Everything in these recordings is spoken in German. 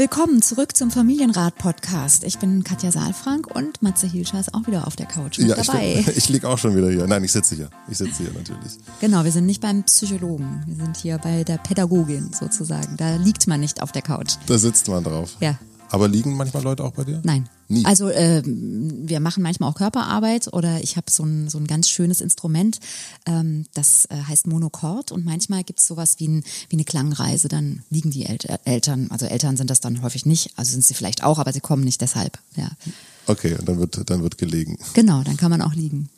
Willkommen zurück zum Familienrat-Podcast. Ich bin Katja Saalfrank und Matze Hilscher ist auch wieder auf der Couch mit Ja, dabei. ich, ich liege auch schon wieder hier. Nein, ich sitze hier. Ich sitze hier natürlich. Genau, wir sind nicht beim Psychologen. Wir sind hier bei der Pädagogin sozusagen. Da liegt man nicht auf der Couch. Da sitzt man drauf. Ja. Aber liegen manchmal Leute auch bei dir? Nein. Nie. Also äh, wir machen manchmal auch Körperarbeit oder ich habe so ein, so ein ganz schönes Instrument, ähm, das äh, heißt Monochord und manchmal gibt es sowas wie, ein, wie eine Klangreise, dann liegen die El Eltern, also Eltern sind das dann häufig nicht, also sind sie vielleicht auch, aber sie kommen nicht deshalb. Ja. Okay, und dann wird, dann wird gelegen. Genau, dann kann man auch liegen.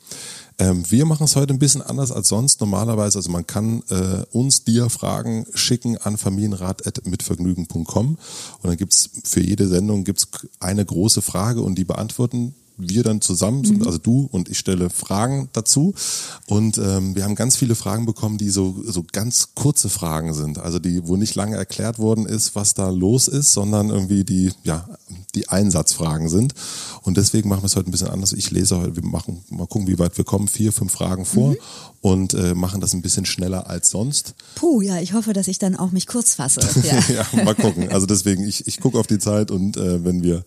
Ähm, wir machen es heute ein bisschen anders als sonst normalerweise. Also man kann äh, uns dir Fragen schicken an familienrat.mitvergnügen.com und dann gibt's für jede Sendung gibt's eine große Frage und die beantworten wir dann zusammen, also du und ich stelle Fragen dazu. Und ähm, wir haben ganz viele Fragen bekommen, die so so ganz kurze Fragen sind, also die wo nicht lange erklärt worden ist, was da los ist, sondern irgendwie die ja die Einsatzfragen sind. Und deswegen machen wir es heute ein bisschen anders. Ich lese heute, wir machen mal gucken, wie weit wir kommen, vier fünf Fragen vor und äh, machen das ein bisschen schneller als sonst. Puh, ja, ich hoffe, dass ich dann auch mich kurz fasse. Ja. ja, mal gucken. Also deswegen, ich, ich gucke auf die Zeit und äh, wenn wir,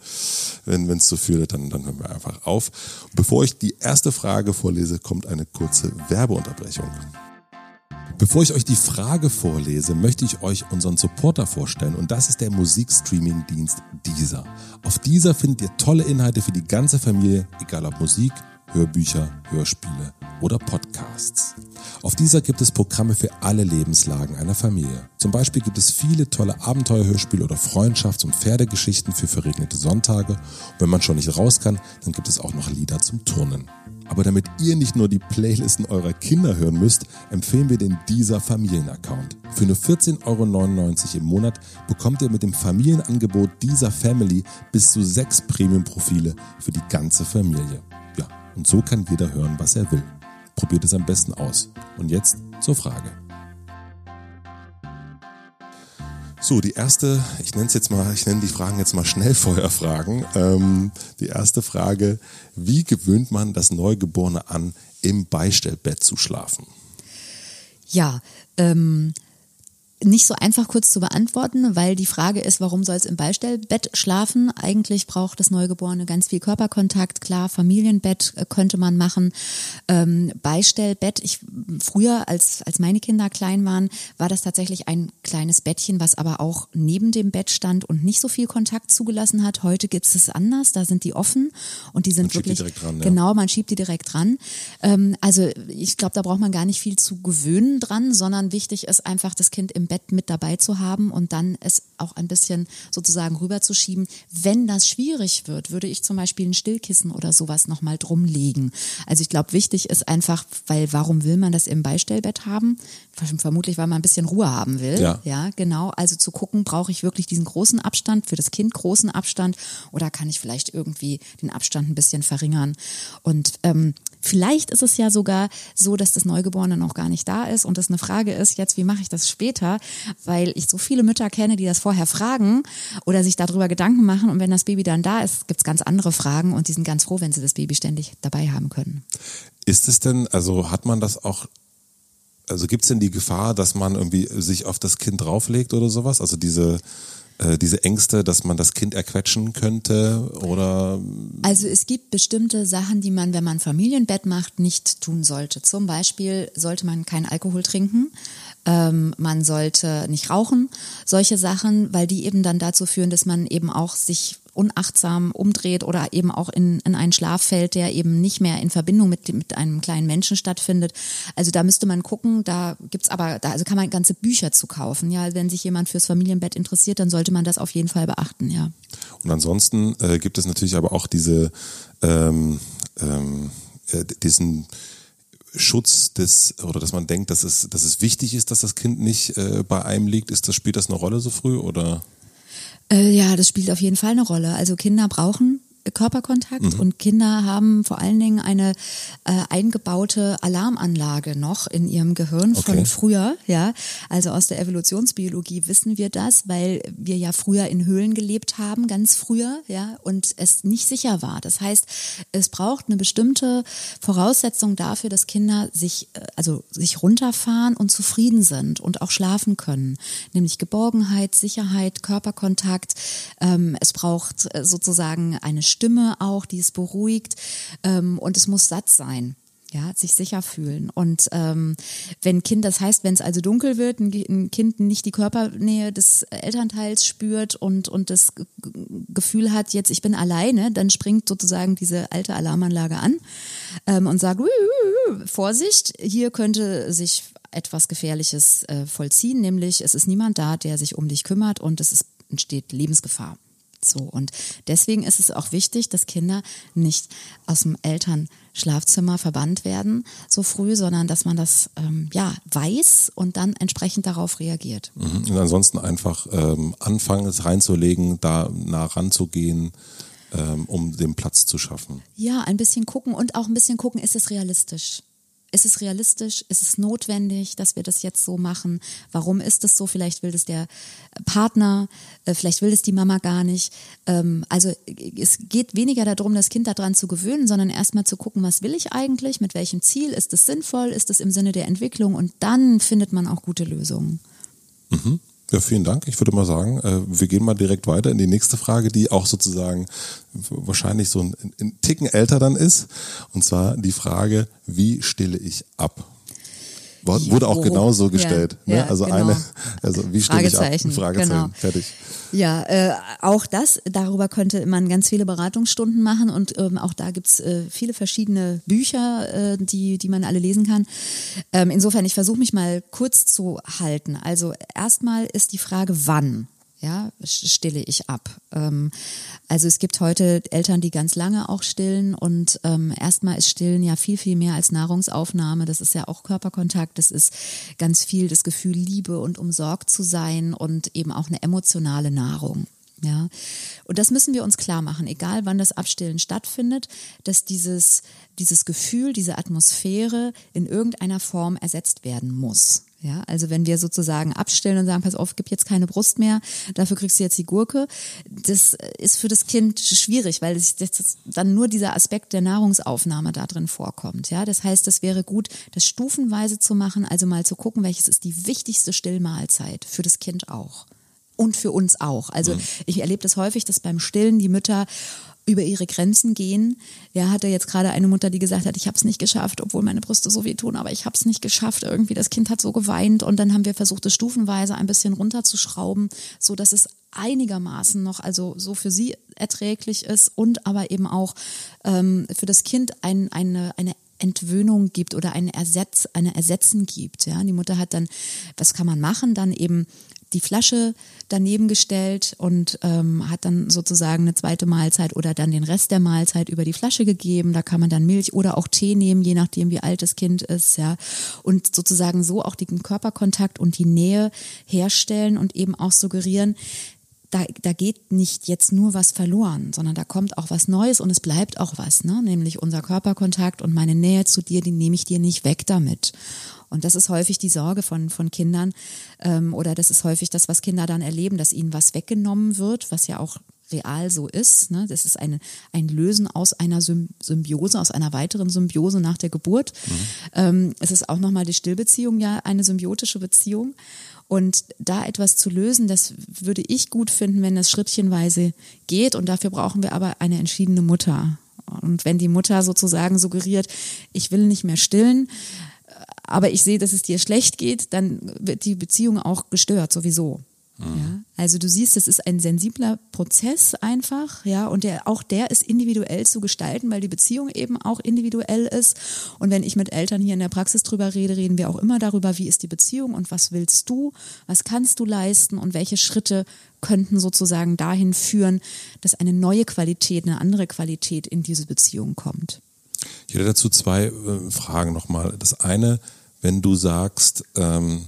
wenn es zu viel wird, dann, dann hören wir einfach auf. Bevor ich die erste Frage vorlese, kommt eine kurze Werbeunterbrechung. Bevor ich euch die Frage vorlese, möchte ich euch unseren Supporter vorstellen und das ist der Musikstreaming-Dienst Deezer. Auf Deezer findet ihr tolle Inhalte für die ganze Familie, egal ob Musik, Hörbücher, Hörspiele oder Podcasts. Auf dieser gibt es Programme für alle Lebenslagen einer Familie. Zum Beispiel gibt es viele tolle Abenteuerhörspiele oder Freundschafts- und Pferdegeschichten für verregnete Sonntage. Und wenn man schon nicht raus kann, dann gibt es auch noch Lieder zum Turnen. Aber damit ihr nicht nur die Playlisten eurer Kinder hören müsst, empfehlen wir den dieser Familienaccount. Für nur 14,99 Euro im Monat bekommt ihr mit dem Familienangebot dieser Family bis zu sechs Premium-Profile für die ganze Familie. Und so kann jeder hören, was er will. Probiert es am besten aus. Und jetzt zur Frage. So, die erste, ich nenne es jetzt mal, ich nenne die Fragen jetzt mal Schnellfeuerfragen. Ähm, die erste Frage, wie gewöhnt man das Neugeborene an, im Beistellbett zu schlafen? Ja, ähm, nicht so einfach kurz zu beantworten, weil die Frage ist, warum soll es im Beistellbett schlafen? Eigentlich braucht das Neugeborene ganz viel Körperkontakt. Klar, Familienbett äh, könnte man machen. Ähm, Beistellbett, ich früher, als, als meine Kinder klein waren, war das tatsächlich ein kleines Bettchen, was aber auch neben dem Bett stand und nicht so viel Kontakt zugelassen hat. Heute gibt es anders, da sind die offen und die sind Man schiebt die wirklich direkt ran, ja. genau, man schiebt die direkt ran. Ähm, also ich glaube, da braucht man gar nicht viel zu gewöhnen dran, sondern wichtig ist einfach, das Kind im Bett mit dabei zu haben und dann es auch ein bisschen sozusagen rüberzuschieben. Wenn das schwierig wird, würde ich zum Beispiel ein Stillkissen oder sowas nochmal drumlegen. Also ich glaube, wichtig ist einfach, weil warum will man das im Beistellbett haben? Vermutlich, weil man ein bisschen Ruhe haben will. Ja. ja, genau. Also zu gucken, brauche ich wirklich diesen großen Abstand, für das Kind großen Abstand oder kann ich vielleicht irgendwie den Abstand ein bisschen verringern? Und ähm, vielleicht ist es ja sogar so, dass das Neugeborene noch gar nicht da ist und das eine Frage ist, jetzt, wie mache ich das später? Weil ich so viele Mütter kenne, die das vorher fragen oder sich darüber Gedanken machen und wenn das Baby dann da ist, gibt's ganz andere Fragen und die sind ganz froh, wenn sie das Baby ständig dabei haben können. Ist es denn, also hat man das auch, also gibt es denn die Gefahr, dass man irgendwie sich auf das Kind drauflegt oder sowas? Also diese, äh, diese Ängste, dass man das Kind erquetschen könnte oder Also es gibt bestimmte Sachen, die man, wenn man Familienbett macht, nicht tun sollte. Zum Beispiel sollte man keinen Alkohol trinken, ähm, man sollte nicht rauchen, solche Sachen, weil die eben dann dazu führen, dass man eben auch sich unachtsam umdreht oder eben auch in, in einen Schlaf fällt, der eben nicht mehr in Verbindung mit, mit einem kleinen Menschen stattfindet. Also da müsste man gucken, da gibt's aber, da also kann man ganze Bücher zu kaufen. Ja, wenn sich jemand fürs Familienbett interessiert, dann sollte man das auf jeden Fall beachten, ja. Und ansonsten äh, gibt es natürlich aber auch diese ähm, ähm, äh, diesen Schutz des oder dass man denkt, dass es dass es wichtig ist, dass das Kind nicht äh, bei einem liegt. Ist das spielt das eine Rolle so früh oder? Äh, ja, das spielt auf jeden Fall eine Rolle. Also Kinder brauchen Körperkontakt mhm. und Kinder haben vor allen Dingen eine äh, eingebaute Alarmanlage noch in ihrem Gehirn okay. von früher, ja. Also aus der Evolutionsbiologie wissen wir das, weil wir ja früher in Höhlen gelebt haben, ganz früher, ja, und es nicht sicher war. Das heißt, es braucht eine bestimmte Voraussetzung dafür, dass Kinder sich, äh, also sich runterfahren und zufrieden sind und auch schlafen können, nämlich Geborgenheit, Sicherheit, Körperkontakt. Ähm, es braucht äh, sozusagen eine Stimme auch, die es beruhigt ähm, und es muss satt sein ja, sich sicher fühlen. Und ähm, wenn Kind, das heißt, wenn es also dunkel wird, ein, Kind nicht die Körpernähe des Elternteils spürt und, und das Gefühl hat, jetzt ich bin alleine, dann springt sozusagen diese alte Alarmanlage an ähm, und sagt, Vorsicht, hier könnte sich etwas Gefährliches äh, vollziehen, nämlich es ist niemand da, der sich um dich kümmert und es ist, entsteht Lebensgefahr. So, und deswegen ist es auch wichtig, dass Kinder nicht aus dem Elternschlafzimmer verbannt werden so früh, sondern dass man das ähm, ja weiß und dann entsprechend darauf reagiert. Mhm. Und ansonsten einfach ähm, anfangen, es reinzulegen, da nah ranzugehen, ähm, um den Platz zu schaffen. Ja, ein bisschen gucken und auch ein bisschen gucken, ist es realistisch? Ist es realistisch? Ist es notwendig, dass wir das jetzt so machen? Warum ist es so? Vielleicht will das der Partner, äh, vielleicht will das die Mama gar nicht. Ähm, also es geht weniger darum, das Kind daran zu gewöhnen, sondern erstmal zu gucken, was will ich eigentlich, mit welchem Ziel, ist es sinnvoll, ist es im Sinne der Entwicklung und dann findet man auch gute Lösungen. Mhm. Ja, vielen Dank. Ich würde mal sagen, äh, wir gehen mal direkt weiter in die nächste Frage, die auch sozusagen wahrscheinlich so ein, ein Ticken älter dann ist. Und zwar die Frage, wie stille ich ab? Wurde auch genauso gestellt. Ja, ne? ja, also genau. eine, also wie stelle ich ab? Fragezeichen, genau. fertig. Ja, äh, auch das, darüber könnte man ganz viele Beratungsstunden machen und ähm, auch da gibt's äh, viele verschiedene Bücher, äh, die, die man alle lesen kann. Ähm, insofern, ich versuche mich mal kurz zu halten. Also erstmal ist die Frage, wann ja, stille ich ab. Ähm, also es gibt heute Eltern, die ganz lange auch stillen und ähm, erstmal ist Stillen ja viel, viel mehr als Nahrungsaufnahme. Das ist ja auch Körperkontakt, das ist ganz viel das Gefühl, Liebe und umsorgt zu sein und eben auch eine emotionale Nahrung. Ja, und das müssen wir uns klar machen, egal wann das Abstillen stattfindet, dass dieses, dieses Gefühl, diese Atmosphäre in irgendeiner Form ersetzt werden muss. Ja, also wenn wir sozusagen abstellen und sagen, pass auf, gib jetzt keine Brust mehr, dafür kriegst du jetzt die Gurke, das ist für das Kind schwierig, weil das, das dann nur dieser Aspekt der Nahrungsaufnahme da drin vorkommt. Ja, das heißt, es wäre gut, das stufenweise zu machen, also mal zu gucken, welches ist die wichtigste Stillmahlzeit für das Kind auch und für uns auch. Also mhm. ich erlebe das häufig, dass beim Stillen die Mütter über ihre Grenzen gehen. Ja, hatte jetzt gerade eine Mutter, die gesagt hat, ich habe es nicht geschafft, obwohl meine Brüste so wehtun, aber ich habe es nicht geschafft. Irgendwie das Kind hat so geweint und dann haben wir versucht, es stufenweise ein bisschen runterzuschrauben, so dass es einigermaßen noch also so für sie erträglich ist und aber eben auch ähm, für das Kind ein, eine eine Entwöhnung gibt oder ein Ersatz, eine Ersetzen gibt. Ja, die Mutter hat dann, was kann man machen? Dann eben die Flasche daneben gestellt und ähm, hat dann sozusagen eine zweite Mahlzeit oder dann den Rest der Mahlzeit über die Flasche gegeben. Da kann man dann Milch oder auch Tee nehmen, je nachdem, wie alt das Kind ist, ja. Und sozusagen so auch den Körperkontakt und die Nähe herstellen und eben auch suggerieren, da, da geht nicht jetzt nur was verloren, sondern da kommt auch was Neues und es bleibt auch was, ne? nämlich unser Körperkontakt und meine Nähe zu dir, die nehme ich dir nicht weg damit. Und das ist häufig die Sorge von, von Kindern ähm, oder das ist häufig das, was Kinder dann erleben, dass ihnen was weggenommen wird, was ja auch real so ist. Ne? Das ist eine, ein Lösen aus einer Symbiose, aus einer weiteren Symbiose nach der Geburt. Mhm. Ähm, es ist auch nochmal die Stillbeziehung ja eine symbiotische Beziehung. Und da etwas zu lösen, das würde ich gut finden, wenn das schrittchenweise geht. Und dafür brauchen wir aber eine entschiedene Mutter. Und wenn die Mutter sozusagen suggeriert, ich will nicht mehr stillen, aber ich sehe, dass es dir schlecht geht, dann wird die Beziehung auch gestört sowieso. Ja, also du siehst, es ist ein sensibler Prozess einfach, ja, und der, auch der ist individuell zu gestalten, weil die Beziehung eben auch individuell ist. Und wenn ich mit Eltern hier in der Praxis drüber rede, reden wir auch immer darüber, wie ist die Beziehung und was willst du, was kannst du leisten und welche Schritte könnten sozusagen dahin führen, dass eine neue Qualität, eine andere Qualität in diese Beziehung kommt. Ich hätte dazu zwei äh, Fragen nochmal. Das eine, wenn du sagst, ähm,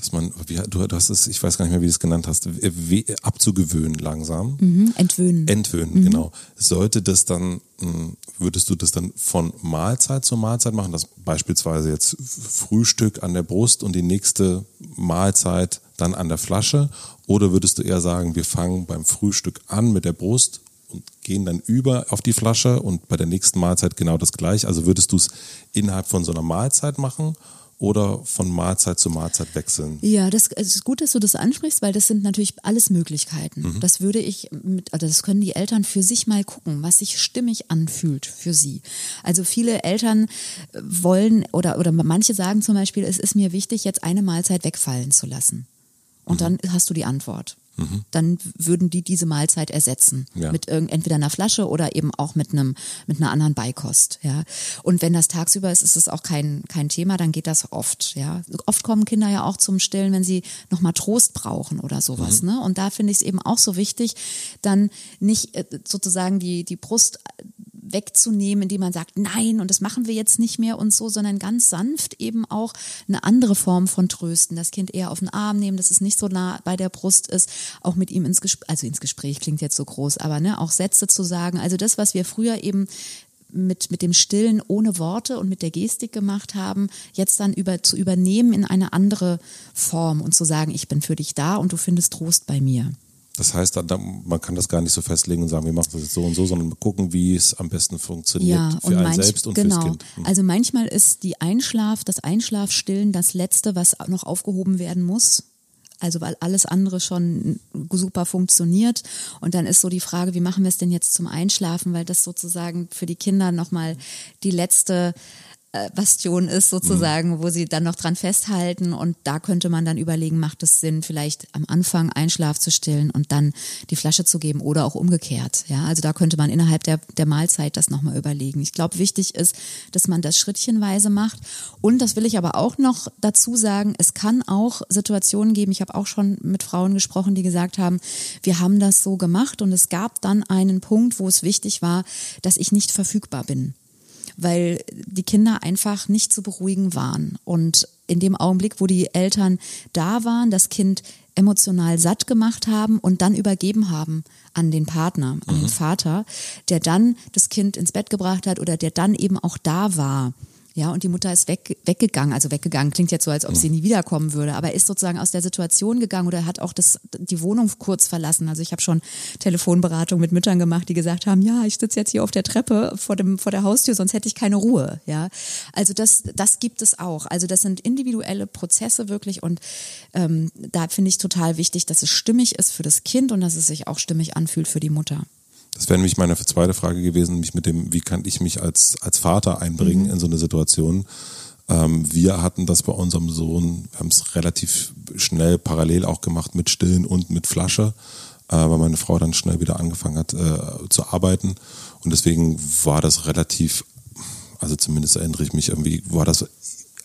dass man, wie, du, du hast es, ich weiß gar nicht mehr, wie du es genannt hast, we, abzugewöhnen langsam. Mhm, entwöhnen. Entwöhnen, mhm. genau. Sollte das dann, hm, würdest du das dann von Mahlzeit zu Mahlzeit machen, dass beispielsweise jetzt Frühstück an der Brust und die nächste Mahlzeit dann an der Flasche? Oder würdest du eher sagen, wir fangen beim Frühstück an mit der Brust und gehen dann über auf die Flasche und bei der nächsten Mahlzeit genau das gleiche? Also würdest du es innerhalb von so einer Mahlzeit machen? Oder von Mahlzeit zu Mahlzeit wechseln? Ja, das ist gut, dass du das ansprichst, weil das sind natürlich alles Möglichkeiten. Mhm. Das würde ich mit, also das können die Eltern für sich mal gucken, was sich stimmig anfühlt für sie. Also viele Eltern wollen oder, oder manche sagen zum Beispiel, es ist mir wichtig, jetzt eine Mahlzeit wegfallen zu lassen. Und mhm. dann hast du die Antwort. Mhm. Dann würden die diese Mahlzeit ersetzen ja. mit entweder einer Flasche oder eben auch mit einem mit einer anderen Beikost. Ja. Und wenn das tagsüber ist, ist es auch kein kein Thema. Dann geht das oft. Ja. Oft kommen Kinder ja auch zum Stillen, wenn sie noch mal Trost brauchen oder sowas. Mhm. Ne. Und da finde ich es eben auch so wichtig, dann nicht äh, sozusagen die die Brust wegzunehmen, indem man sagt, nein, und das machen wir jetzt nicht mehr und so, sondern ganz sanft eben auch eine andere Form von Trösten. Das Kind eher auf den Arm nehmen, dass es nicht so nah bei der Brust ist, auch mit ihm ins Gespräch, also ins Gespräch klingt jetzt so groß, aber ne, auch Sätze zu sagen. Also das, was wir früher eben mit, mit dem Stillen ohne Worte und mit der Gestik gemacht haben, jetzt dann über, zu übernehmen in eine andere Form und zu sagen, ich bin für dich da und du findest Trost bei mir. Das heißt, man kann das gar nicht so festlegen und sagen, wir machen das jetzt so und so, sondern gucken, wie es am besten funktioniert ja, für einen manch, selbst und genau. fürs Kind. Mhm. Also manchmal ist die Einschlaf, das Einschlafstillen das Letzte, was noch aufgehoben werden muss. Also weil alles andere schon super funktioniert. Und dann ist so die Frage, wie machen wir es denn jetzt zum Einschlafen, weil das sozusagen für die Kinder nochmal die letzte Bastion ist sozusagen, mhm. wo sie dann noch dran festhalten und da könnte man dann überlegen, macht es Sinn, vielleicht am Anfang Einschlaf zu stillen und dann die Flasche zu geben oder auch umgekehrt. Ja, also da könnte man innerhalb der, der Mahlzeit das nochmal überlegen. Ich glaube, wichtig ist, dass man das schrittchenweise macht und das will ich aber auch noch dazu sagen, es kann auch Situationen geben, ich habe auch schon mit Frauen gesprochen, die gesagt haben, wir haben das so gemacht und es gab dann einen Punkt, wo es wichtig war, dass ich nicht verfügbar bin weil die Kinder einfach nicht zu beruhigen waren. Und in dem Augenblick, wo die Eltern da waren, das Kind emotional satt gemacht haben und dann übergeben haben an den Partner, an mhm. den Vater, der dann das Kind ins Bett gebracht hat oder der dann eben auch da war ja, und die Mutter ist weg, weggegangen, also weggegangen, klingt jetzt so, als ob sie nie wiederkommen würde, aber ist sozusagen aus der Situation gegangen oder hat auch das, die Wohnung kurz verlassen. Also ich habe schon Telefonberatung mit Müttern gemacht, die gesagt haben, ja, ich sitze jetzt hier auf der Treppe vor, dem, vor der Haustür, sonst hätte ich keine Ruhe. Ja, Also das, das gibt es auch. Also das sind individuelle Prozesse wirklich und ähm, da finde ich total wichtig, dass es stimmig ist für das Kind und dass es sich auch stimmig anfühlt für die Mutter. Das wäre nämlich meine zweite Frage gewesen, nämlich mit dem, wie kann ich mich als, als Vater einbringen mhm. in so eine Situation. Ähm, wir hatten das bei unserem Sohn, wir haben es relativ schnell parallel auch gemacht mit Stillen und mit Flasche, äh, weil meine Frau dann schnell wieder angefangen hat äh, zu arbeiten. Und deswegen war das relativ, also zumindest erinnere ich mich irgendwie, war das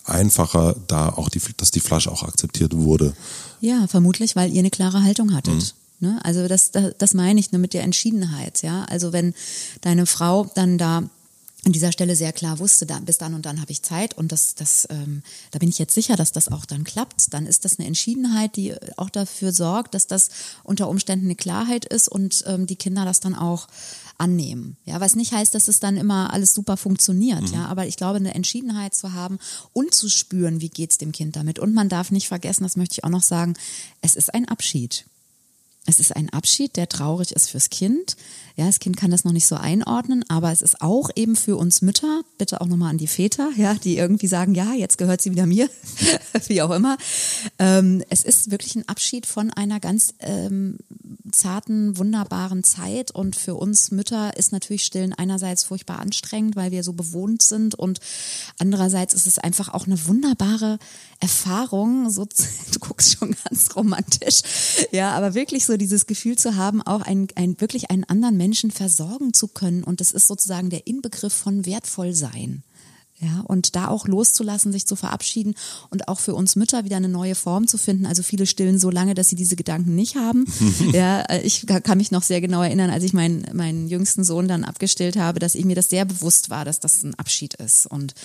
einfacher, da auch die, dass die Flasche auch akzeptiert wurde. Ja, vermutlich, weil ihr eine klare Haltung hattet. Mhm. Ne? Also das, das, das meine ich nur mit der Entschiedenheit. Ja? Also wenn deine Frau dann da an dieser Stelle sehr klar wusste, da, bis dann und dann habe ich Zeit und das, das, ähm, da bin ich jetzt sicher, dass das auch dann klappt, dann ist das eine Entschiedenheit, die auch dafür sorgt, dass das unter Umständen eine Klarheit ist und ähm, die Kinder das dann auch annehmen. Ja, was nicht heißt, dass es dann immer alles super funktioniert. Mhm. Ja, aber ich glaube, eine Entschiedenheit zu haben und zu spüren, wie geht's dem Kind damit. Und man darf nicht vergessen, das möchte ich auch noch sagen, es ist ein Abschied. Es ist ein Abschied, der traurig ist fürs Kind. Ja, das Kind kann das noch nicht so einordnen, aber es ist auch eben für uns Mütter, bitte auch nochmal an die Väter, ja, die irgendwie sagen, ja, jetzt gehört sie wieder mir, wie auch immer. Ähm, es ist wirklich ein Abschied von einer ganz ähm, zarten, wunderbaren Zeit und für uns Mütter ist natürlich Stillen einerseits furchtbar anstrengend, weil wir so bewohnt sind und andererseits ist es einfach auch eine wunderbare Erfahrung. So, du guckst schon ganz romantisch, ja, aber wirklich so dieses Gefühl zu haben, auch ein, ein wirklich einen anderen Menschen versorgen zu können. Und das ist sozusagen der Inbegriff von wertvoll sein. Ja, und da auch loszulassen, sich zu verabschieden und auch für uns Mütter wieder eine neue Form zu finden. Also viele stillen so lange, dass sie diese Gedanken nicht haben. ja, ich kann mich noch sehr genau erinnern, als ich meinen, meinen jüngsten Sohn dann abgestillt habe, dass ich mir das sehr bewusst war, dass das ein Abschied ist. Und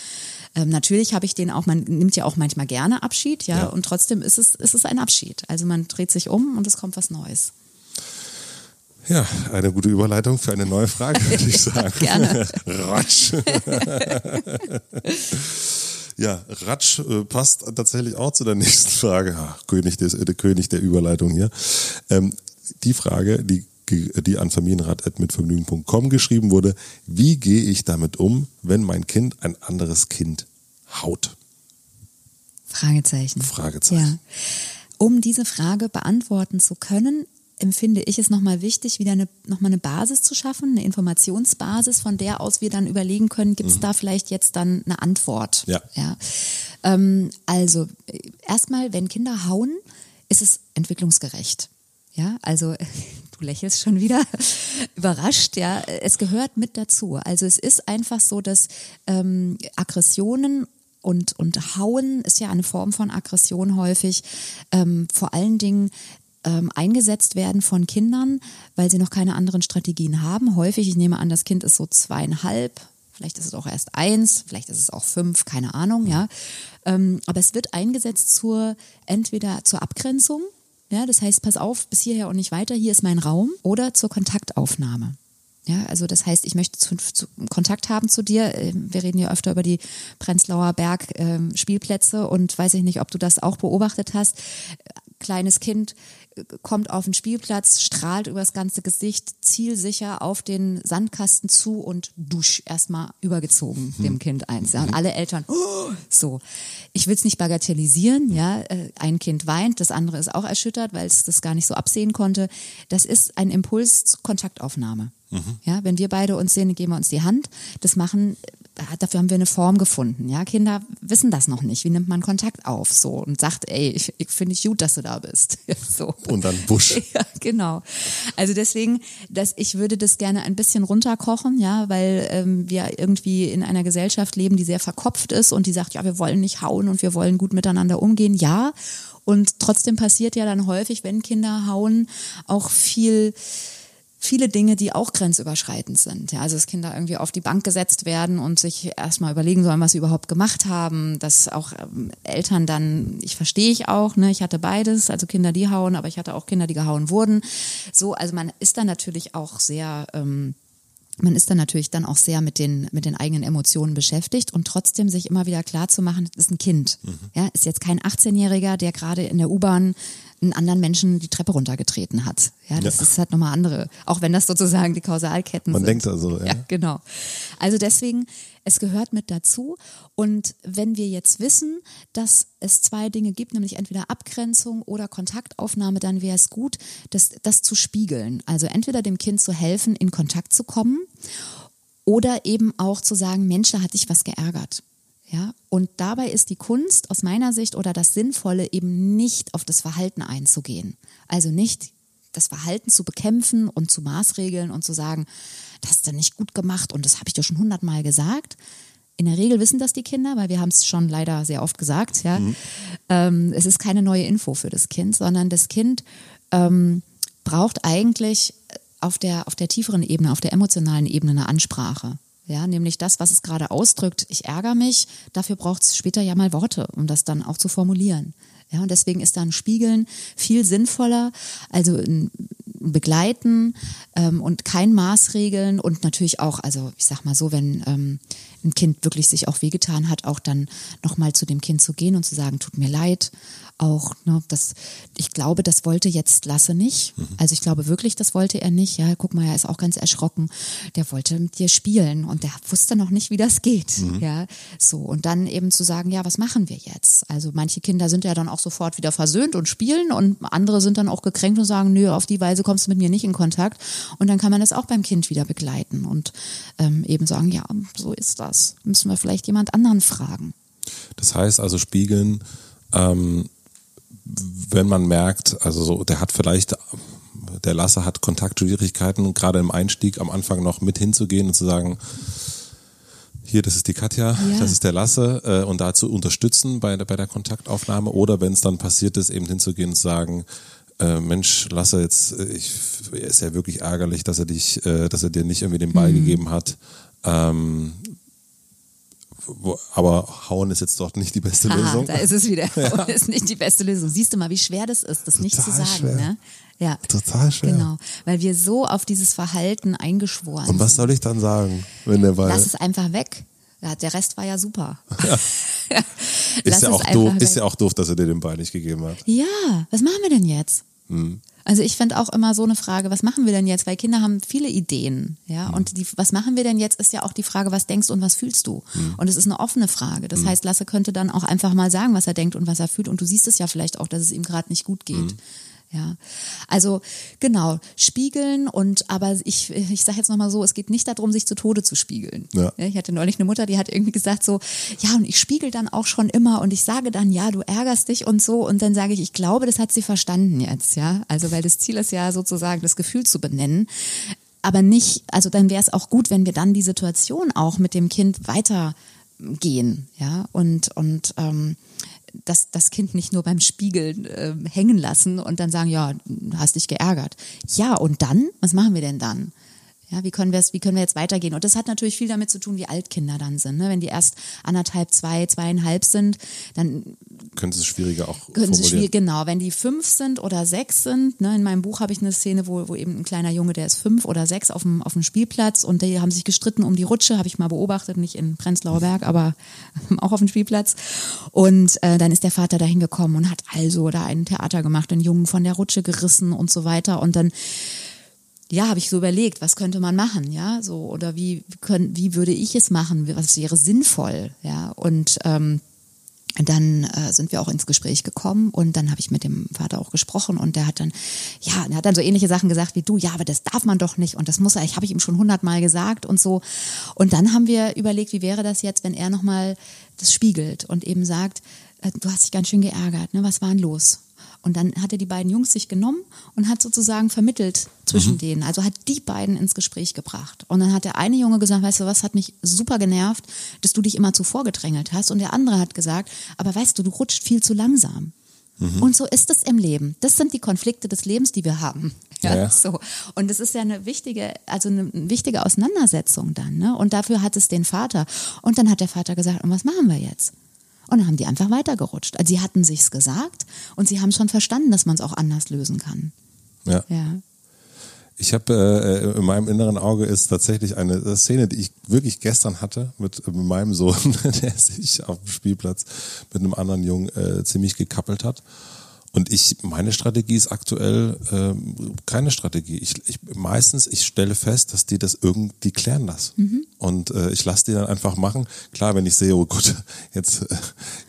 Ähm, natürlich habe ich den auch, man nimmt ja auch manchmal gerne Abschied, ja, Ja. und trotzdem ist es, ist es ein Abschied. Also man dreht sich um und es kommt was Neues. Ja, eine gute Überleitung für eine neue Frage, würde ich sagen. Gerne. Ratsch. ja, Ratsch äh, passt tatsächlich auch zu der nächsten Frage. Ach, König, des, äh, der König der Überleitung hier. Ähm, die Frage, die, die an familienrat.mitvergnügen.com geschrieben wurde, wie gehe ich damit um, wenn mein Kind ein anderes Kind haut? Fragezeichen. Fragezeichen. Ja. Um diese Frage beantworten zu können, empfinde ich es nochmal wichtig, wieder eine, nochmal eine Basis zu schaffen, eine Informationsbasis, von der aus wir dann überlegen können, gibt es da vielleicht jetzt dann eine Antwort? Ja. ja. Ähm, also, erstmal, wenn Kinder hauen, ist es entwicklungsgerecht. Ja, also du lächelst schon wieder überrascht, ja. Es gehört mit dazu. Also es ist einfach so, dass ähm, Aggressionen und, und Hauen ist ja eine Form von Aggression häufig, ähm, vor allen Dingen ähm, eingesetzt werden von Kindern, weil sie noch keine anderen Strategien haben. Häufig, ich nehme an, das Kind ist so zweieinhalb, vielleicht ist es auch erst eins, vielleicht ist es auch fünf, keine Ahnung, ja. Ähm, aber es wird eingesetzt zur entweder zur Abgrenzung, ja, das heißt, pass auf, bis hierher und nicht weiter, hier ist mein Raum, oder zur Kontaktaufnahme. Ja, also das heißt, ich möchte zu, zu, Kontakt haben zu dir. Ähm, Wir reden ja öfter über die Prenzlauer Berg ähm, Spielplätze und weiß ich nicht, ob du das auch beobachtet hast. Kleines Kind äh, kommt auf den Spielplatz, strahlt übers ganze Gesicht, zielsicher auf den Sandkasten zu und dusch erstmal übergezogen dem Kind eins. Ja, und alle Eltern, oh, so. Ich will es nicht bagatellisieren, ja. Äh, Ein Kind weint, das andere ist auch erschüttert, weil es das gar nicht so absehen konnte. Das ist ein Impuls zur Kontaktaufnahme. Ja, wenn wir beide uns sehen, geben wir uns die Hand. Das machen, äh, dafür haben wir eine Form gefunden. Ja, Kinder wissen das noch nicht. Wie nimmt man Kontakt auf? So und sagt, ey, ich, ich finde ich gut, dass du da bist. so. Und dann Busch. Ja, genau. Also deswegen, dass ich würde das gerne ein bisschen runterkochen, ja, weil ähm, wir irgendwie in einer Gesellschaft leben, die sehr verkopft ist und die sagt, ja, wir wollen nicht hauen und wir wollen gut miteinander umgehen. Ja. Und trotzdem passiert ja dann häufig, wenn Kinder hauen, auch viel viele Dinge, die auch grenzüberschreitend sind. Ja, also dass Kinder irgendwie auf die Bank gesetzt werden und sich erstmal überlegen sollen, was sie überhaupt gemacht haben. Dass auch ähm, Eltern dann, ich verstehe ich auch, ne, ich hatte beides, also Kinder, die hauen, aber ich hatte auch Kinder, die gehauen wurden. So, also man ist dann natürlich auch sehr ähm, man ist dann natürlich dann auch sehr mit den, mit den eigenen Emotionen beschäftigt und trotzdem sich immer wieder klar zu machen, das ist ein Kind. Ja, ist jetzt kein 18-Jähriger, der gerade in der U-Bahn einen anderen Menschen die Treppe runtergetreten hat. Ja, das Ja. ist halt nochmal andere. Auch wenn das sozusagen die Kausalketten Man sind. denkt also, ja. Ja, genau. Also deswegen, es gehört mit dazu. Und wenn wir jetzt wissen, dass es zwei Dinge gibt, nämlich entweder Abgrenzung oder Kontaktaufnahme, dann wäre es gut, das, das zu spiegeln. Also entweder dem Kind zu helfen, in Kontakt zu kommen oder eben auch zu sagen, Mensch, da hat dich was geärgert. Ja, und dabei ist die Kunst aus meiner Sicht oder das Sinnvolle eben nicht auf das Verhalten einzugehen. Also nicht das Verhalten zu bekämpfen und zu maßregeln und zu sagen, das hast du nicht gut gemacht und das habe ich dir schon hundertmal gesagt. In der Regel wissen das die Kinder, weil wir haben es schon leider sehr oft gesagt. Ja, ähm, es ist keine neue Info für das Kind, sondern das Kind ähm, braucht eigentlich auf der auf der tieferen Ebene, auf der emotionalen Ebene eine Ansprache. Ja, nämlich das, was es gerade ausdrückt, ich ärgere mich, dafür braucht es später ja mal Worte, um das dann auch zu formulieren. Ja, und deswegen ist da ein Spiegeln viel sinnvoller, also ein Begleiten ähm, und kein Maßregeln und natürlich auch, also ich sag mal so, wenn ähm, ein Kind wirklich sich auch wehgetan hat, auch dann nochmal zu dem Kind zu gehen und zu sagen, tut mir leid, auch, ne, das, ich glaube, das wollte jetzt Lasse nicht. Also ich glaube wirklich, das wollte er nicht. Ja, guck mal, er ist auch ganz erschrocken. Der wollte mit dir spielen und der wusste noch nicht, wie das geht. Ja, so. Und dann eben zu sagen, ja, was machen wir jetzt? Also manche Kinder sind ja dann auch sofort wieder versöhnt und spielen und andere sind dann auch gekränkt und sagen, nö, auf die Weise kommst du mit mir nicht in Kontakt. Und dann kann man das auch beim Kind wieder begleiten und ähm, eben sagen, ja, so ist das. Müssen wir vielleicht jemand anderen fragen. Das heißt also spiegeln, ähm, wenn man merkt, also so, der hat vielleicht, der Lasse hat Kontaktschwierigkeiten, gerade im Einstieg am Anfang noch mit hinzugehen und zu sagen, hier, das ist die Katja, Ja. das ist der Lasse äh, und da zu unterstützen bei, der- bei der Kontaktaufnahme oder wenn es dann passiert ist, eben hinzugehen und zu sagen, äh, Mensch, Lasse, jetzt äh, ich, ist ja wirklich ärgerlich, dass er dich, äh, dass er dir nicht irgendwie den Ball gegeben hat. Ähm, wo, aber hauen ist jetzt doch nicht die beste Aha, Lösung. da ist es wieder. Ja. ist nicht die beste Lösung. Siehst du mal, wie schwer das ist, das Total nicht zu sagen. Schwer. Ne? Ja. Total schwer. Genau, weil wir so auf dieses Verhalten eingeschworen sind. Und was soll ich dann sagen, wenn der Ball... Lass es einfach weg. Ja, der Rest war ja super. Ja. ist, ja auch doof, ist ja auch doof, dass er dir den Ball nicht gegeben hat. Ja, was machen wir denn jetzt? Hm. Also ich finde auch immer so eine Frage, was machen wir denn jetzt? Weil Kinder haben viele Ideen, ja. Mhm. Und die, was machen wir denn jetzt, ist ja auch die Frage, was denkst und was fühlst du? Mhm. Und es ist eine offene Frage. Das mhm. heißt, Lasse könnte dann auch einfach mal sagen, was er denkt und was er fühlt. Und du siehst es ja vielleicht auch, dass es ihm gerade nicht gut geht. Ja, also genau, spiegeln und aber ich, ich sage jetzt nochmal so, es geht nicht darum, sich zu Tode zu spiegeln. Ja. Ich hatte neulich eine Mutter, die hat irgendwie gesagt so, ja und ich spiegel dann auch schon immer und ich sage dann, ja, du ärgerst dich und so und dann sage ich, ich glaube, das hat sie verstanden jetzt, ja. Also weil das Ziel ist ja sozusagen, das Gefühl zu benennen aber nicht, also dann wäre es auch gut, wenn wir dann die Situation auch mit dem Kind weitergehen, ja, und, und ähm, das, das Kind nicht nur beim Spiegeln äh, hängen lassen und dann sagen, ja, hast dich geärgert. Ja, und dann? Was machen wir denn dann? Ja, wie können wir es, wie können wir jetzt weitergehen? Und das hat natürlich viel damit zu tun, wie alt Kinder dann sind. Ne? Wenn die erst anderthalb, zwei, zweieinhalb sind, dann können sie es schwieriger auch können sie schwierig, genau. Wenn die fünf sind oder sechs sind, ne, in meinem Buch habe ich eine Szene, wo, wo eben ein kleiner Junge, der ist fünf oder sechs auf dem, auf dem Spielplatz und die haben sich gestritten um die Rutsche, habe ich mal beobachtet, nicht in Prenzlauer Berg, aber auch auf dem Spielplatz. Und äh, dann ist der Vater dahin gekommen und hat also da ein Theater gemacht, den Jungen von der Rutsche gerissen und so weiter. Und dann ja, habe ich so überlegt, was könnte man machen, ja, so oder wie können, wie würde ich es machen, was wäre sinnvoll, ja und ähm, dann äh, sind wir auch ins Gespräch gekommen und dann habe ich mit dem Vater auch gesprochen und der hat dann, ja, er hat dann so ähnliche Sachen gesagt wie du, ja, aber das darf man doch nicht und das muss er, ich habe ich ihm schon hundertmal gesagt und so. Und dann haben wir überlegt, wie wäre das jetzt, wenn er nochmal das spiegelt und eben sagt, äh, du hast dich ganz schön geärgert, ne? Was war denn los? Und dann hat er die beiden Jungs sich genommen und hat sozusagen vermittelt zwischen mhm. denen. Also hat die beiden ins Gespräch gebracht. Und dann hat der eine Junge gesagt, weißt du was, hat mich super genervt, dass du dich immer zuvor gedrängelt hast. Und der andere hat gesagt, aber weißt du, du rutscht viel zu langsam. Mhm. Und so ist es im Leben. Das sind die Konflikte des Lebens, die wir haben. Ja, ja. so. Und es ist ja eine wichtige, also eine wichtige Auseinandersetzung dann. Ne? Und dafür hat es den Vater. Und dann hat der Vater gesagt, und was machen wir jetzt? Und dann haben die einfach weitergerutscht. Also sie hatten sich's gesagt und sie haben schon verstanden, dass man es auch anders lösen kann. Ja. ja. Ich habe äh, in meinem inneren Auge ist tatsächlich eine Szene, die ich wirklich gestern hatte mit, mit meinem Sohn, der sich auf dem Spielplatz mit einem anderen Jungen äh, ziemlich gekappelt hat. Und ich, meine Strategie ist aktuell äh, keine Strategie. Ich, ich meistens, ich stelle fest, dass die das irgendwie klären lassen. Mhm. Und äh, ich lasse die dann einfach machen. Klar, wenn ich sehe, oh Gott, jetzt,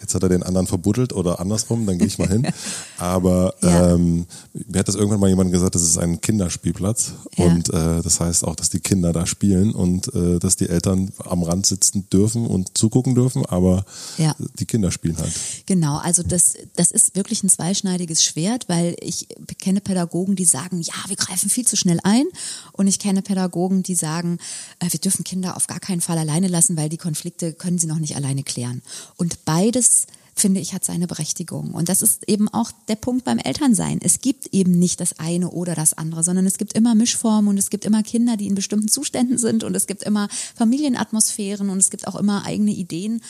jetzt hat er den anderen verbuddelt oder andersrum, dann gehe ich mal hin. Aber ja. ähm, mir hat das irgendwann mal jemand gesagt, das ist ein Kinderspielplatz. Ja. Und äh, das heißt auch, dass die Kinder da spielen und äh, dass die Eltern am Rand sitzen dürfen und zugucken dürfen, aber ja. die Kinder spielen halt. Genau, also das, das ist wirklich ein Zweischneid zweischneidiges Schwert, weil ich kenne Pädagogen, die sagen, ja, wir greifen viel zu schnell ein. Und ich kenne Pädagogen, die sagen, äh, wir dürfen Kinder auf gar keinen Fall alleine lassen, weil die Konflikte können sie noch nicht alleine klären. Und beides finde ich, hat seine Berechtigung. Und das ist eben auch der Punkt beim Elternsein. Es gibt eben nicht das eine oder das andere, sondern es gibt immer Mischformen und es gibt immer Kinder, die in bestimmten Zuständen sind und es gibt immer Familienatmosphären und es gibt auch immer eigene Ideen,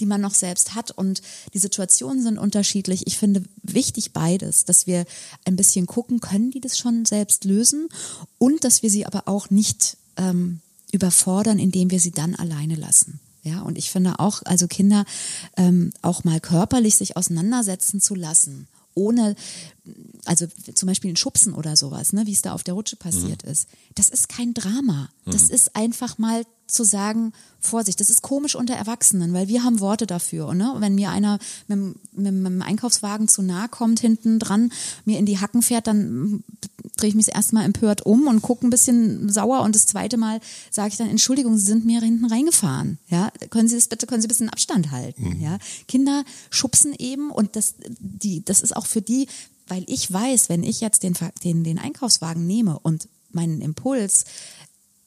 die man noch selbst hat und die Situationen sind unterschiedlich. Ich finde wichtig beides, dass wir ein bisschen gucken, können die das schon selbst lösen und dass wir sie aber auch nicht ähm, überfordern, indem wir sie dann alleine lassen. Ja, und ich finde auch, also Kinder ähm, auch mal körperlich sich auseinandersetzen zu lassen, ohne, also zum Beispiel ein Schubsen oder sowas, ne, wie es da auf der Rutsche passiert mhm. ist. Das ist kein Drama. Das mhm. ist einfach mal zu sagen, Vorsicht, das ist komisch unter Erwachsenen, weil wir haben Worte dafür. Ne? Wenn mir einer mit, mit, mit dem Einkaufswagen zu nahe kommt, hinten dran, mir in die Hacken fährt, dann drehe ich mich erstmal empört um und gucke ein bisschen sauer und das zweite Mal sage ich dann, Entschuldigung, Sie sind mir hinten reingefahren. Ja, können Sie das bitte, können Sie ein bisschen Abstand halten. Mhm. Ja, Kinder schubsen eben und das, die, das ist auch für die, weil ich weiß, wenn ich jetzt den, den, den Einkaufswagen nehme und meinen Impuls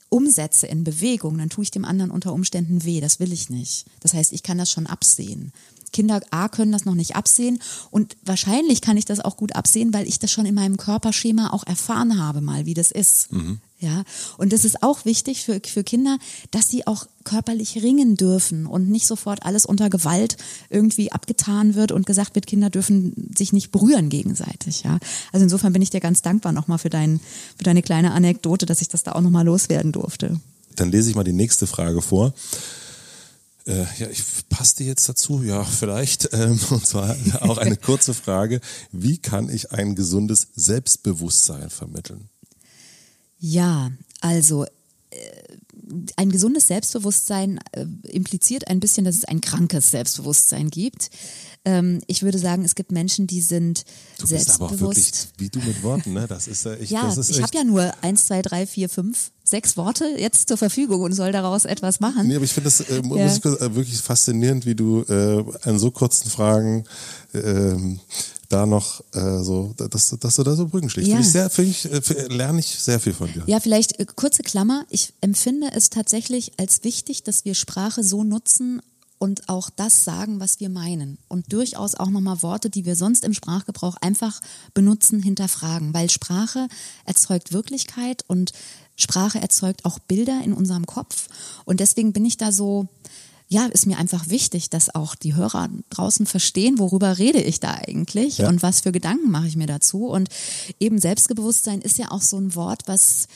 umsetze in Bewegung, dann tue ich dem anderen unter Umständen weh. Das will ich nicht. Das heißt, ich kann das schon absehen. Kinder A können das noch nicht absehen und wahrscheinlich kann ich das auch gut absehen, weil ich das schon in meinem Körperschema auch erfahren habe, mal wie das ist. Mhm. Ja, und es ist auch wichtig für, für Kinder, dass sie auch körperlich ringen dürfen und nicht sofort alles unter Gewalt irgendwie abgetan wird und gesagt wird, Kinder dürfen sich nicht berühren gegenseitig. Ja, also insofern bin ich dir ganz dankbar nochmal für, dein, für deine kleine Anekdote, dass ich das da auch nochmal loswerden durfte. Dann lese ich mal die nächste Frage vor. Äh, ja, ich passe die jetzt dazu, ja, vielleicht. Ähm, und zwar auch eine kurze Frage. Wie kann ich ein gesundes Selbstbewusstsein vermitteln? Ja, also äh, ein gesundes Selbstbewusstsein äh, impliziert ein bisschen, dass es ein krankes Selbstbewusstsein gibt. Ähm, ich würde sagen, es gibt Menschen, die sind Du bist selbstbewusst. aber auch wirklich, wie du mit Worten, ne? Das ist ja echt, ja, das ist ich habe ja nur eins, zwei, drei, vier, fünf, sechs Worte jetzt zur Verfügung und soll daraus etwas machen. Nee, aber ich finde das äh, Ja. ich äh, wirklich faszinierend, wie du äh, an so kurzen Fragen ähm, da noch äh, so, dass, dass du da so Brücken schlägst. Ja. Finde ich sehr, finde ich, äh, lerne ich sehr viel von dir. Ja, vielleicht äh, kurze Klammer. Ich empfinde es tatsächlich als wichtig, dass wir Sprache so nutzen und auch das sagen, was wir meinen. Und durchaus auch nochmal Worte, die wir sonst im Sprachgebrauch einfach benutzen, hinterfragen. Weil Sprache erzeugt Wirklichkeit und Sprache erzeugt auch Bilder in unserem Kopf. Und deswegen bin ich da so, ja, ist mir einfach wichtig, dass auch die Hörer draußen verstehen, worüber rede ich da eigentlich Ja. und was für Gedanken mache ich mir dazu. Und eben Selbstbewusstsein ist ja auch so ein Wort, was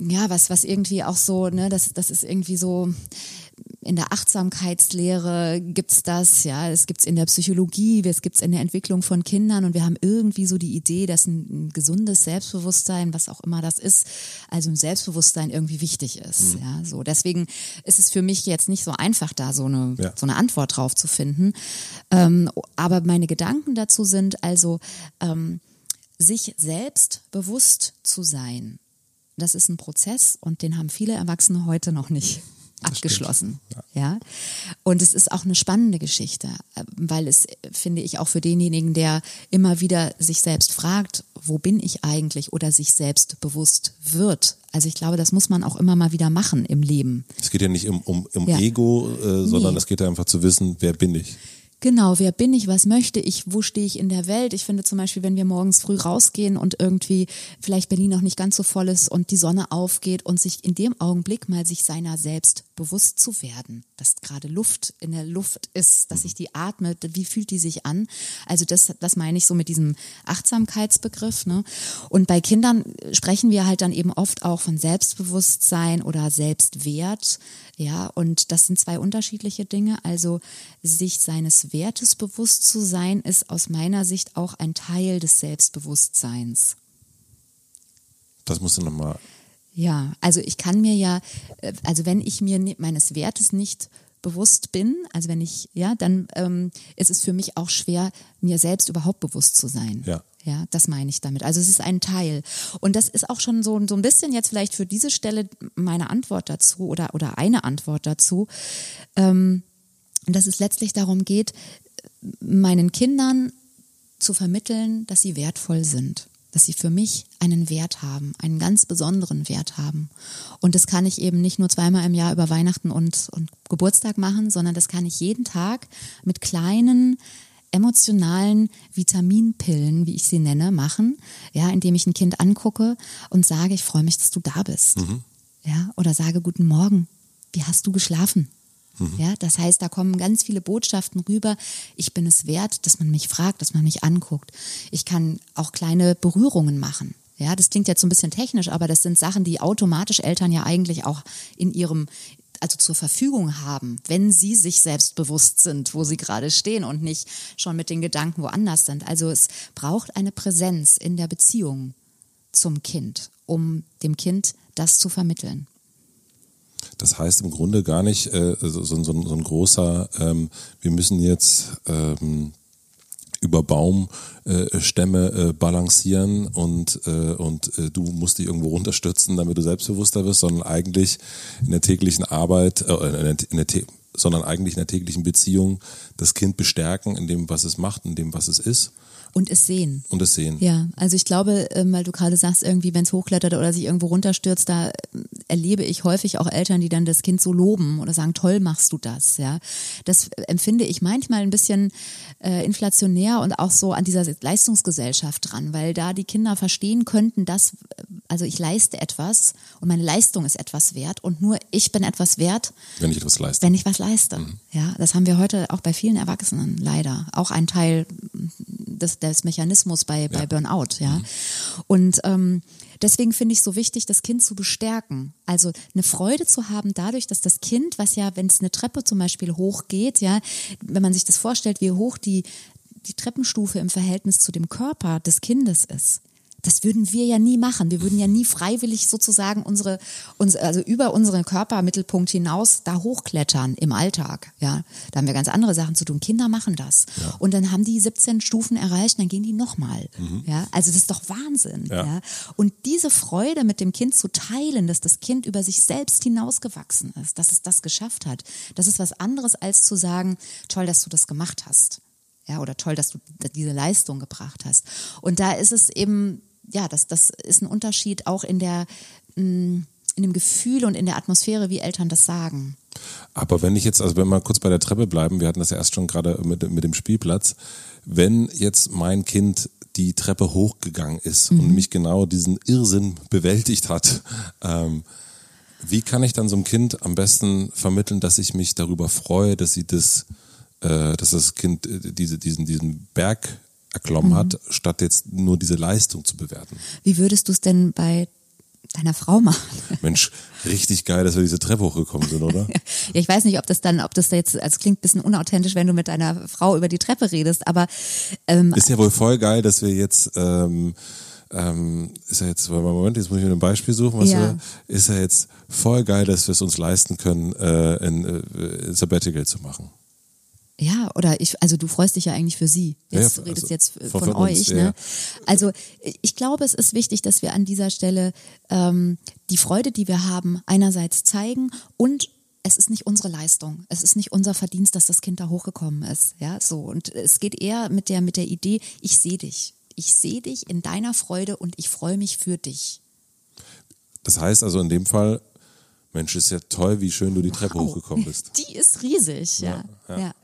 ja, was, was irgendwie auch so, ne, das, das ist irgendwie so, in der Achtsamkeitslehre gibt's das, ja, es gibt's in der Psychologie, es gibt's in der Entwicklung von Kindern und wir haben irgendwie so die Idee, dass ein, ein gesundes Selbstbewusstsein, was auch immer das ist, also ein Selbstbewusstsein irgendwie wichtig ist, ja, so. Deswegen ist es für mich jetzt nicht so einfach, da so eine, Ja. so eine Antwort drauf zu finden. Ähm, aber meine Gedanken dazu sind also, ähm, sich selbst bewusst zu sein. Das ist ein Prozess und den haben viele Erwachsene heute noch nicht abgeschlossen. Ja. Und es ist auch eine spannende Geschichte, äh, weil es, äh, finde ich, auch für denjenigen, der immer wieder sich selbst fragt, wo bin ich eigentlich oder sich selbst bewusst wird. Also ich glaube, das muss man auch immer mal wieder machen im Leben. Es geht ja nicht um, um, um Ja. Ego, äh, sondern Nee. es geht ja einfach zu wissen, wer bin ich. Genau, wer bin ich, was möchte ich, wo stehe ich in der Welt? Ich finde zum Beispiel, wenn wir morgens früh rausgehen und irgendwie vielleicht Berlin noch nicht ganz so voll ist und die Sonne aufgeht und sich in dem Augenblick mal sich seiner selbst bewusst zu werden, dass gerade Luft in der Luft ist, dass ich die atme, wie fühlt die sich an? Also das, das meine ich so mit diesem Achtsamkeitsbegriff. Ne? Und bei Kindern sprechen wir halt dann eben oft auch von Selbstbewusstsein oder Selbstwert. Ja, und das sind zwei unterschiedliche Dinge. Also sich seines Wertes bewusst zu sein, ist aus meiner Sicht auch ein Teil des Selbstbewusstseins. Das musst du nochmal. Ja, also ich kann mir ja, äh, also wenn ich mir meines Wertes nicht bewusst bin, also wenn ich, ja, dann ähm, ist es für mich auch schwer, mir selbst überhaupt bewusst zu sein. Ja. Ja, das meine ich damit. Also es ist ein Teil. Und das ist auch schon so, so ein bisschen jetzt vielleicht für diese Stelle meine Antwort dazu oder, oder eine Antwort dazu, ähm, dass es letztlich darum geht, meinen Kindern zu vermitteln, dass sie wertvoll sind, dass sie für mich einen Wert haben, einen ganz besonderen Wert haben. Und das kann ich eben nicht nur zweimal im Jahr über Weihnachten und, und Geburtstag machen, sondern das kann ich jeden Tag mit kleinen emotionalen Vitaminpillen, wie ich sie nenne, machen, ja, indem ich ein Kind angucke und sage, ich freue mich, dass du da bist. Ja, oder sage guten Morgen. Wie hast du geschlafen? Ja, das heißt, da kommen ganz viele Botschaften rüber. Ich bin es wert, dass man mich fragt, dass man mich anguckt. Ich kann auch kleine Berührungen machen. Ja, das klingt jetzt so ein bisschen technisch, aber das sind Sachen, die automatisch Eltern ja eigentlich auch in ihrem also zur Verfügung haben, wenn sie sich selbst bewusst sind, wo sie gerade stehen und nicht schon mit den Gedanken woanders sind. Also es braucht eine Präsenz in der Beziehung zum Kind, um dem Kind das zu vermitteln. Das heißt im Grunde gar nicht äh, so, so, so, ein großer, ähm, wir müssen jetzt ähm, über Baumstämme äh, äh, balancieren und, äh, und äh, du musst dich irgendwo runterstürzen, damit du selbstbewusster wirst, sondern eigentlich in der täglichen Arbeit, äh, in der, in der sondern eigentlich in der täglichen Beziehung das Kind bestärken in dem, was es macht, in dem, was es ist Und es sehen. und es sehen. Ja, also ich glaube, ähm, weil du gerade sagst, irgendwie, wenn es hochklettert oder sich irgendwo runterstürzt, da äh, erlebe ich häufig auch Eltern, die dann das Kind so loben oder sagen, toll machst du das, ja. Das empfinde ich manchmal ein bisschen äh, inflationär und auch so an dieser Leistungsgesellschaft dran, weil da die Kinder verstehen könnten, dass, also ich leiste etwas und meine Leistung ist etwas wert und nur ich bin etwas wert. Wenn ich etwas leiste. Wenn ich was leiste. Mhm. Ja, das haben wir heute auch bei vielen Erwachsenen leider. Auch ein Teil des, des Mechanismus bei, bei ja. Burnout, ja. Mhm. Und ähm, deswegen finde ich so wichtig, das Kind zu bestärken. Also eine Freude zu haben dadurch, dass das Kind, was ja, wenn es eine Treppe zum Beispiel hochgeht, ja, wenn man sich das vorstellt, wie hoch die, die Treppenstufe im Verhältnis zu dem Körper des Kindes ist, das würden wir ja nie machen. Wir würden ja nie freiwillig sozusagen unsere, uns, also über unseren Körpermittelpunkt hinaus da hochklettern im Alltag. Ja, da haben wir ganz andere Sachen zu tun. Kinder machen das. Ja. Und dann haben die 17 Stufen erreicht, dann gehen die nochmal. Mhm. Ja, also das ist doch Wahnsinn. Ja. ja. Und diese Freude mit dem Kind zu teilen, dass das Kind über sich selbst hinausgewachsen ist, dass es das geschafft hat, das ist was anderes als zu sagen, toll, dass du das gemacht hast. Ja, oder toll, dass du diese Leistung gebracht hast. Und da ist es eben ja, das, das ist ein Unterschied auch in der, mm, in dem Gefühl und in der Atmosphäre, wie Eltern das sagen. Aber wenn ich jetzt, also wenn wir kurz bei der Treppe bleiben, wir hatten das ja erst schon gerade mit, mit dem Spielplatz, wenn jetzt mein Kind die Treppe hochgegangen ist mhm. und mich genau diesen Irrsinn bewältigt hat, ähm, wie kann ich dann so einem Kind am besten vermitteln, dass ich mich darüber freue, dass sie das, äh, dass das Kind äh, diese, diesen, diesen Berg erklommen mhm. hat, statt jetzt nur diese Leistung zu bewerten. Wie würdest du es denn bei deiner Frau machen? Mensch, richtig geil, dass wir diese Treppe hochgekommen sind, oder? ja, ich weiß nicht, ob das dann, ob das jetzt, also klingt ein bisschen unauthentisch, wenn du mit deiner Frau über die Treppe redest, aber ähm, ist ja wohl voll geil, dass wir jetzt ähm, ähm, ist ja jetzt, Moment, jetzt muss ich mir ein Beispiel suchen, was ja. wir, ist ja jetzt voll geil, dass wir es uns leisten können, äh, ein, äh, ein Sabbatical zu machen. Ja, oder ich, also du freust dich ja eigentlich für sie. Jetzt ja, redest also jetzt von, von euch. Uns, ne? Ja. Also ich glaube, es ist wichtig, dass wir an dieser Stelle ähm, die Freude, die wir haben, einerseits zeigen und es ist nicht unsere Leistung, es ist nicht unser Verdienst, dass das Kind da hochgekommen ist. Ja, so und es geht eher mit der mit der Idee, ich sehe dich, ich sehe dich in deiner Freude und ich freue mich für dich. Das heißt also in dem Fall, Mensch, ist ja toll, wie schön du die Treppe wow. hochgekommen bist. Die ist riesig, ja. ja. ja.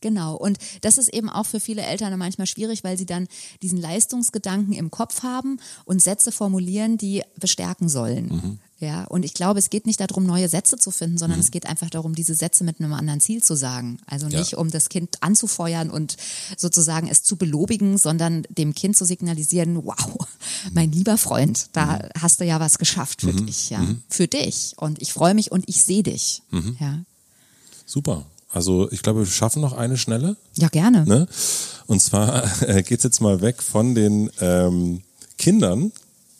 Genau. Und das ist eben auch für viele Eltern manchmal schwierig, weil sie dann diesen Leistungsgedanken im Kopf haben und Sätze formulieren, die bestärken sollen. Mhm. Ja, und ich glaube, es geht nicht darum, neue Sätze zu finden, sondern mhm. es geht einfach darum, diese Sätze mit einem anderen Ziel zu sagen. Also nicht, ja. um das Kind anzufeuern und sozusagen es zu belobigen, sondern dem Kind zu signalisieren, wow, mein lieber Freund, da mhm. hast du ja was geschafft für mhm. dich, ja, mhm. für dich. Und ich freue mich und ich sehe dich. Mhm. Ja. Super. Also ich glaube, wir schaffen noch eine schnelle. Ja, gerne. Ne? Und zwar äh, geht es jetzt mal weg von den ähm, Kindern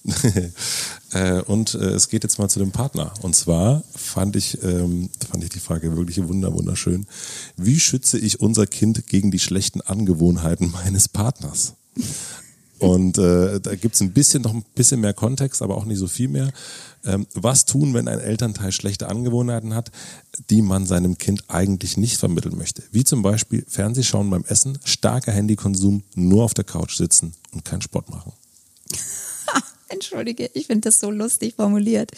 äh, und äh, es geht jetzt mal zu dem Partner. Und zwar fand ich, ähm, fand ich die Frage wirklich wunder, wunderschön. Wie schütze ich unser Kind gegen die schlechten Angewohnheiten meines Partners? Und äh, da gibt's ein bisschen noch ein bisschen mehr Kontext, aber auch nicht so viel mehr. Ähm, was tun, wenn ein Elternteil schlechte Angewohnheiten hat, die man seinem Kind eigentlich nicht vermitteln möchte? Wie zum Beispiel Fernsehschauen beim Essen, starker Handykonsum, nur auf der Couch sitzen und keinen Sport machen. Entschuldige, ich finde das so lustig formuliert.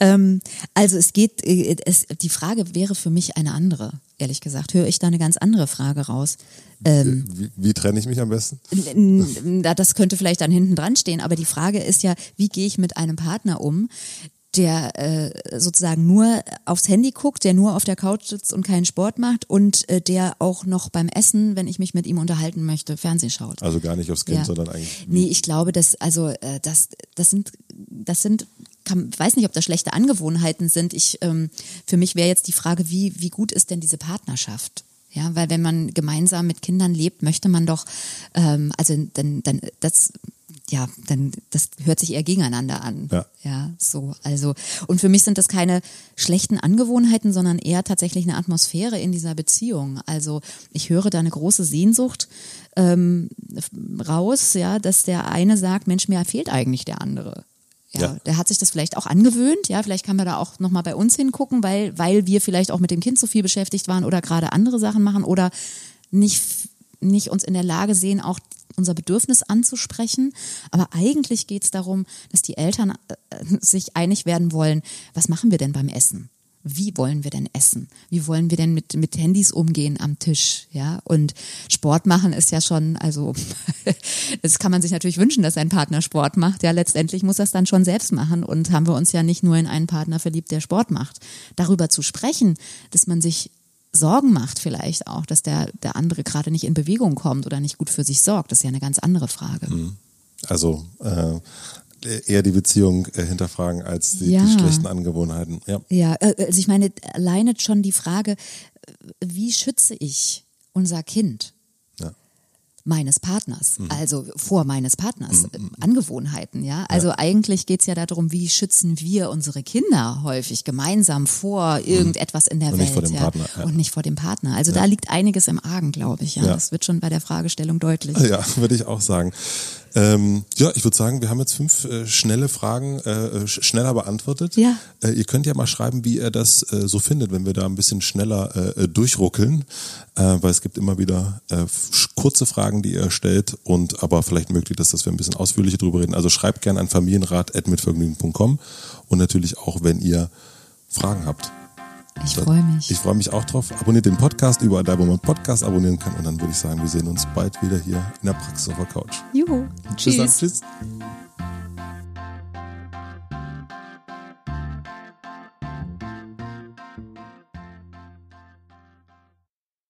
Ähm, also es geht, äh, es, die Frage wäre für mich eine andere, ehrlich gesagt. Höre ich da eine ganz andere Frage raus. Ähm, wie, wie, trenne ich mich am besten? Das könnte vielleicht dann hinten dran stehen, aber die Frage ist ja, wie gehe ich mit einem Partner um, der äh, sozusagen nur aufs Handy guckt, der nur auf der Couch sitzt und keinen Sport macht und äh, der auch noch beim Essen, wenn ich mich mit ihm unterhalten möchte, Fernsehen schaut. Also gar nicht aufs Kind, ja. sondern eigentlich. Nee, ich glaube, dass also äh, das das sind das sind kann, weiß nicht, ob das schlechte Angewohnheiten sind. Ich ähm, für mich wäre jetzt die Frage, wie wie gut ist denn diese Partnerschaft? Ja, weil wenn man gemeinsam mit Kindern lebt, möchte man doch, ähm, also dann, dann das ja, dann das hört sich eher gegeneinander an. Ja. ja, so. Also, und für mich sind das keine schlechten Angewohnheiten, sondern eher tatsächlich eine Atmosphäre in dieser Beziehung. Also ich höre da eine große Sehnsucht ähm, raus, ja, dass der eine sagt, Mensch, mir fehlt eigentlich der andere. Ja, ja, der hat sich das vielleicht auch angewöhnt. Ja, vielleicht kann man da auch nochmal bei uns hingucken, weil, weil wir vielleicht auch mit dem Kind so viel beschäftigt waren oder gerade andere Sachen machen oder nicht, nicht uns in der Lage sehen, auch unser Bedürfnis anzusprechen. Aber eigentlich geht es darum, dass die Eltern äh, sich einig werden wollen, was machen wir denn beim Essen? wie wollen wir denn essen? Wie wollen wir denn mit, mit Handys umgehen am Tisch? Ja, und Sport machen ist ja schon, also, das kann man sich natürlich wünschen, dass ein Partner Sport macht. Ja, letztendlich muss er es dann schon selbst machen und haben wir uns ja nicht nur in einen Partner verliebt, der Sport macht. Darüber zu sprechen, dass man sich Sorgen macht vielleicht auch, dass der, der andere gerade nicht in Bewegung kommt oder nicht gut für sich sorgt, das ist ja eine ganz andere Frage. Mhm. Also äh, eher die Beziehung äh, hinterfragen als die, ja. die, schlechten Angewohnheiten. Ja, ja äh, also ich meine, alleine schon die Frage, wie schütze ich unser Kind? Meines Partners, mhm. also vor meines Partners, mhm. Angewohnheiten, ja. Also ja. eigentlich geht's ja darum, wie schützen wir unsere Kinder häufig gemeinsam vor mhm. irgendetwas in der und Welt, ja. Partner, ja. Und nicht vor dem Partner. Also da liegt einiges im Argen, glaube ich, ja. Das wird schon bei der Fragestellung deutlich. Ja, würde ich auch sagen. Ähm, ja, ich würde sagen, wir haben jetzt fünf äh, schnelle Fragen äh, äh schneller beantwortet. Ja. Äh, ihr könnt ja mal schreiben, wie ihr das äh, so findet, wenn wir da ein bisschen schneller äh, durchruckeln, weil es gibt immer wieder kurze Fragen, die ihr stellt und aber vielleicht möglich ist, dass wir ein bisschen ausführlicher drüber reden. Also schreibt gerne an familienrat.mitvergnügen.com und natürlich auch, wenn ihr Fragen habt. Ich freue mich. Ich freue mich auch drauf. Abonniert den Podcast überall da, wo man Podcast abonnieren kann. Und dann würde ich sagen, wir sehen uns bald wieder hier in der Praxis auf der Couch. Juhu. Tschüss. Bis dann. Tschüss.